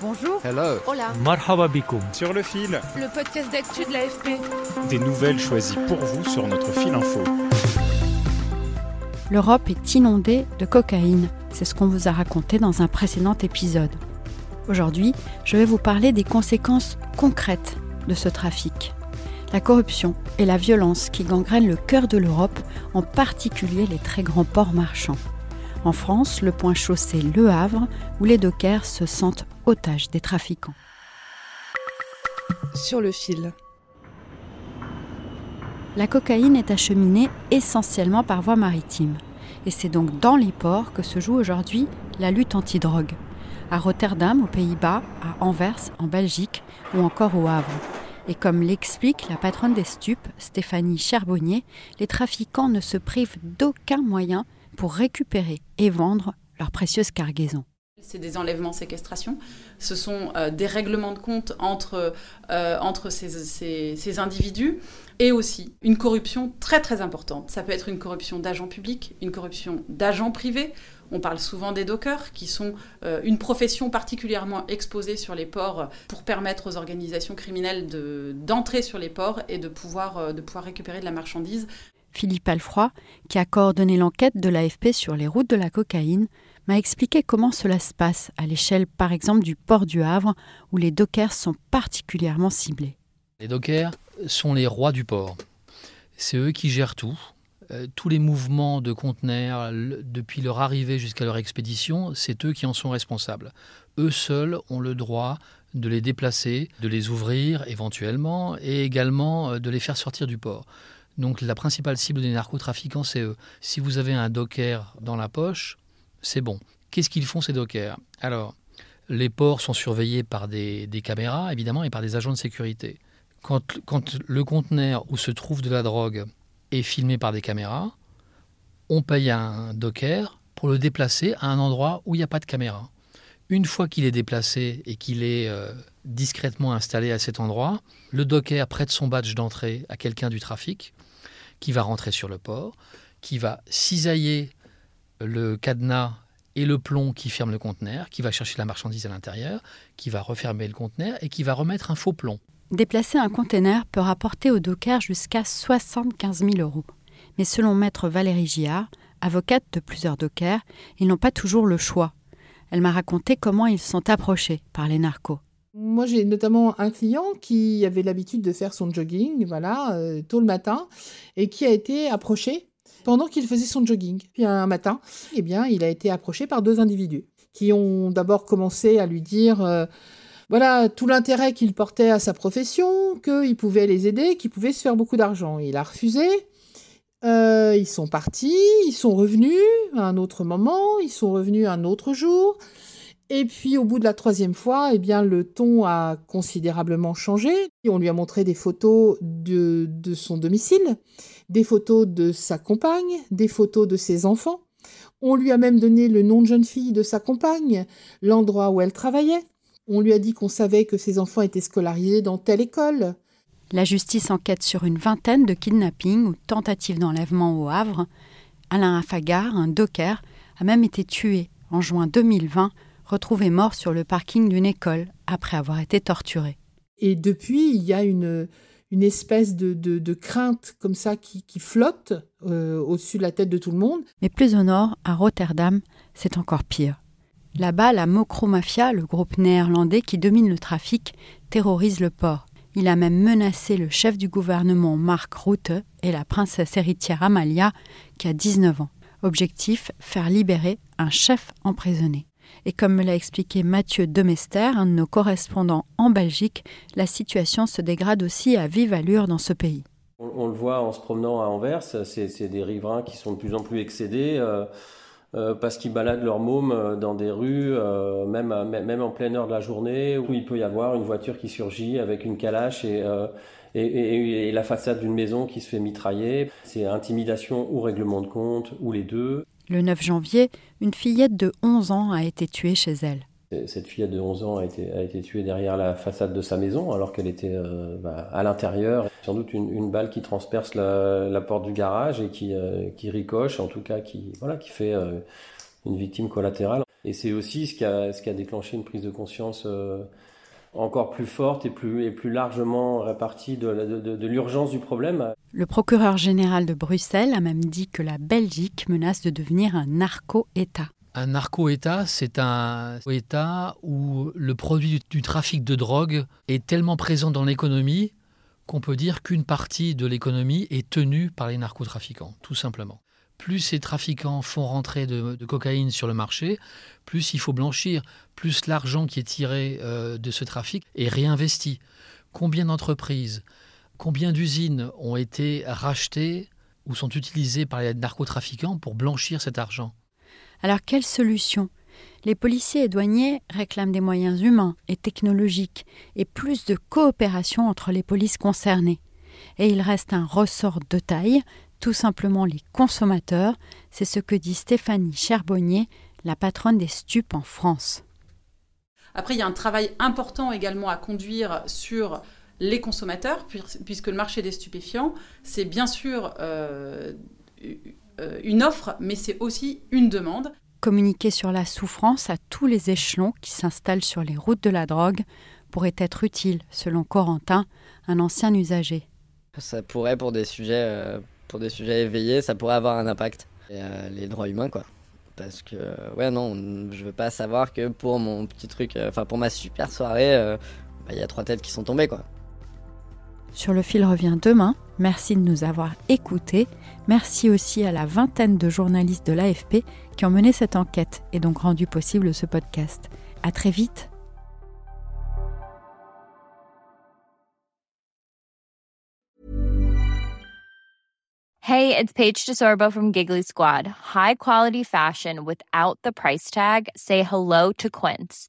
Bonjour. Hello. Hola. Marhaba bikoum. Sur le fil, Le podcast d'actu de l'AFP. des nouvelles choisies pour vous sur notre fil info. L'Europe est inondée de cocaïne. C'est ce qu'on vous a raconté dans un précédent épisode. Aujourd'hui, je vais vous parler des conséquences concrètes de ce trafic. La corruption et la violence qui gangrènent le cœur de l'Europe, en particulier les très grands ports marchands. En France, le point chaud c'est Le Havre, où les dockers se sentent otages des trafiquants. Sur le fil. La cocaïne est acheminée essentiellement par voie maritime. Et c'est donc dans les ports que se joue aujourd'hui la lutte antidrogue. À Rotterdam, aux Pays-Bas, à Anvers, en Belgique ou encore au Havre. Et comme l'explique la patronne des stupes, Stéphanie Charbonnier, les trafiquants ne se privent d'aucun moyen pour récupérer et vendre leurs précieuses cargaisons. C'est des enlèvements, séquestrations. Ce sont euh, des règlements de compte entre, euh, ces, individus et aussi une corruption très très importante. Ça peut être une corruption d'agents publics, une corruption d'agents privés. On parle souvent des dockers, qui sont euh, une profession particulièrement exposée sur les ports pour permettre aux organisations criminelles de- d'entrer sur les ports et de pouvoir récupérer de la marchandise. Philippe Alfroy, qui a coordonné l'enquête de l'AFP sur les routes de la cocaïne, m'a expliqué comment cela se passe à l'échelle par exemple du port du Havre, où les dockers sont particulièrement ciblés. Les dockers sont les rois du port. C'est eux qui gèrent tout. Euh, tous les mouvements de conteneurs, depuis leur arrivée jusqu'à leur expédition, c'est eux qui en sont responsables. Eux seuls ont le droit de les déplacer, de les ouvrir éventuellement, et également euh, de les faire sortir du port. Donc la principale cible des narcotrafiquants, c'est eux. Si vous avez un docker dans la poche, c'est bon. Qu'est-ce qu'ils font ces dockers? Alors, les ports sont surveillés par des, caméras, évidemment, et par des agents de sécurité. Quand, quand le conteneur où se trouve de la drogue est filmé par des caméras, on paye un docker pour le déplacer à un endroit où il n'y a pas de caméra. Une fois qu'il est déplacé et qu'il est euh, discrètement installé à cet endroit, le docker prête son badge d'entrée à quelqu'un du trafic qui va rentrer sur le port, qui va cisailler le cadenas et le plomb qui ferme le conteneur, qui va chercher la marchandise à l'intérieur, qui va refermer le conteneur et qui va remettre un faux plomb. Déplacer un conteneur peut rapporter aux dockers jusqu'à 75 000 euros. Mais selon maître Valérie Giard, avocate de plusieurs dockers, ils n'ont pas toujours le choix. Elle m'a raconté comment ils sont approchés par les narcos. Moi, j'ai notamment un client qui avait l'habitude de faire son jogging, voilà, euh, tôt le matin, et qui a été approché pendant qu'il faisait son jogging. Puis un matin, eh bien, il a été approché par deux individus qui ont d'abord commencé à lui dire, euh, voilà, tout l'intérêt qu'il portait à sa profession, qu'il pouvait les aider, qu'il pouvait se faire beaucoup d'argent. Il a refusé. Euh, ils sont partis, ils sont revenus à un autre moment, ils sont revenus un autre jour. Et puis au bout de la troisième fois, eh bien le ton a considérablement changé. On lui a montré des photos de, de son domicile, des photos de sa compagne, des photos de ses enfants. On lui a même donné le nom de jeune fille de sa compagne, l'endroit où elle travaillait. On lui a dit qu'on savait que ses enfants étaient scolarisés dans telle école. La justice enquête sur une vingtaine de kidnappings ou tentatives d'enlèvement au Havre. Alain Afagar, un docker, a même été tué en juin 2020, retrouvé mort sur le parking d'une école après avoir été torturé. Et depuis, il y a une, une espèce de, de, de crainte comme ça qui, qui flotte euh, au-dessus de la tête de tout le monde. Mais plus au nord, à Rotterdam, c'est encore pire. Là-bas, la Mokro Mafia, le groupe néerlandais qui domine le trafic, terrorise le port. Il a même menacé le chef du gouvernement Mark Rutte et la princesse héritière Amalia, qui a 19 ans. Objectif, faire libérer un chef emprisonné. Et comme me l'a expliqué Mathieu Demester, un de nos correspondants en Belgique, la situation se dégrade aussi à vive allure dans ce pays. On, le voit en se promenant à Anvers, c'est des riverains qui sont de plus en plus excédés. Euh, euh, parce qu'ils baladent leur môme euh, dans des rues, même, en pleine heure de la journée, où il peut y avoir une voiture qui surgit avec une calache et, et la façade d'une maison qui se fait mitrailler. C'est intimidation ou règlement de compte, ou les deux. Le 9 janvier, une fillette de 11 ans a été tuée chez elle. Cette fillette de 11 ans a été, tuée derrière la façade de sa maison alors qu'elle était euh, bah, à l'intérieur. Sans doute une, balle qui transperce la, porte du garage et qui, euh, qui ricoche, en tout cas qui, voilà, qui fait euh, une victime collatérale. Et c'est aussi ce qui, a, déclenché une prise de conscience encore plus forte et plus, largement répartie de l'urgence du problème. Le procureur général de Bruxelles a même dit que la Belgique menace de devenir un narco-État. Un narco-État, c'est un État où le produit du trafic de drogue est tellement présent dans l'économie qu'on peut dire qu'une partie de l'économie est tenue par les narcotrafiquants, tout simplement. Plus ces trafiquants font rentrer de, cocaïne sur le marché, plus il faut blanchir, plus l'argent qui est tiré euh, de ce trafic est réinvesti. Combien d'entreprises, combien d'usines ont été rachetées ou sont utilisées par les narcotrafiquants pour blanchir cet argent? Alors quelle solution? Les policiers et douaniers réclament des moyens humains et technologiques et plus de coopération entre les polices concernées. Et il reste un ressort de taille, tout simplement les consommateurs, c'est ce que dit Stéphanie Cherbonnier, la patronne des stupes en France. Après, il y a un travail important également à conduire sur les consommateurs, puisque le marché des stupéfiants, c'est bien sûr euh, euh, une offre, mais c'est aussi une demande. Communiquer sur la souffrance à tous les échelons qui s'installent sur les routes de la drogue pourrait être utile, selon Corentin, un ancien usager. Ça pourrait, pour des sujets, euh, pour des sujets éveillés, ça pourrait avoir un impact. Euh, les droits humains, quoi. Parce que, ouais, non, je veux pas savoir que pour mon petit truc, enfin, pour ma super soirée, bah, il y a trois têtes qui sont tombées, quoi. Sur le fil revient demain. Merci de nous avoir écoutés. Merci aussi à la vingtaine de journalistes de l'AFP qui ont mené cette enquête et donc rendu possible ce podcast. À très vite. Hey, it's Paige DeSorbo from Giggly Squad. High quality fashion without the price tag. Say hello to Quince.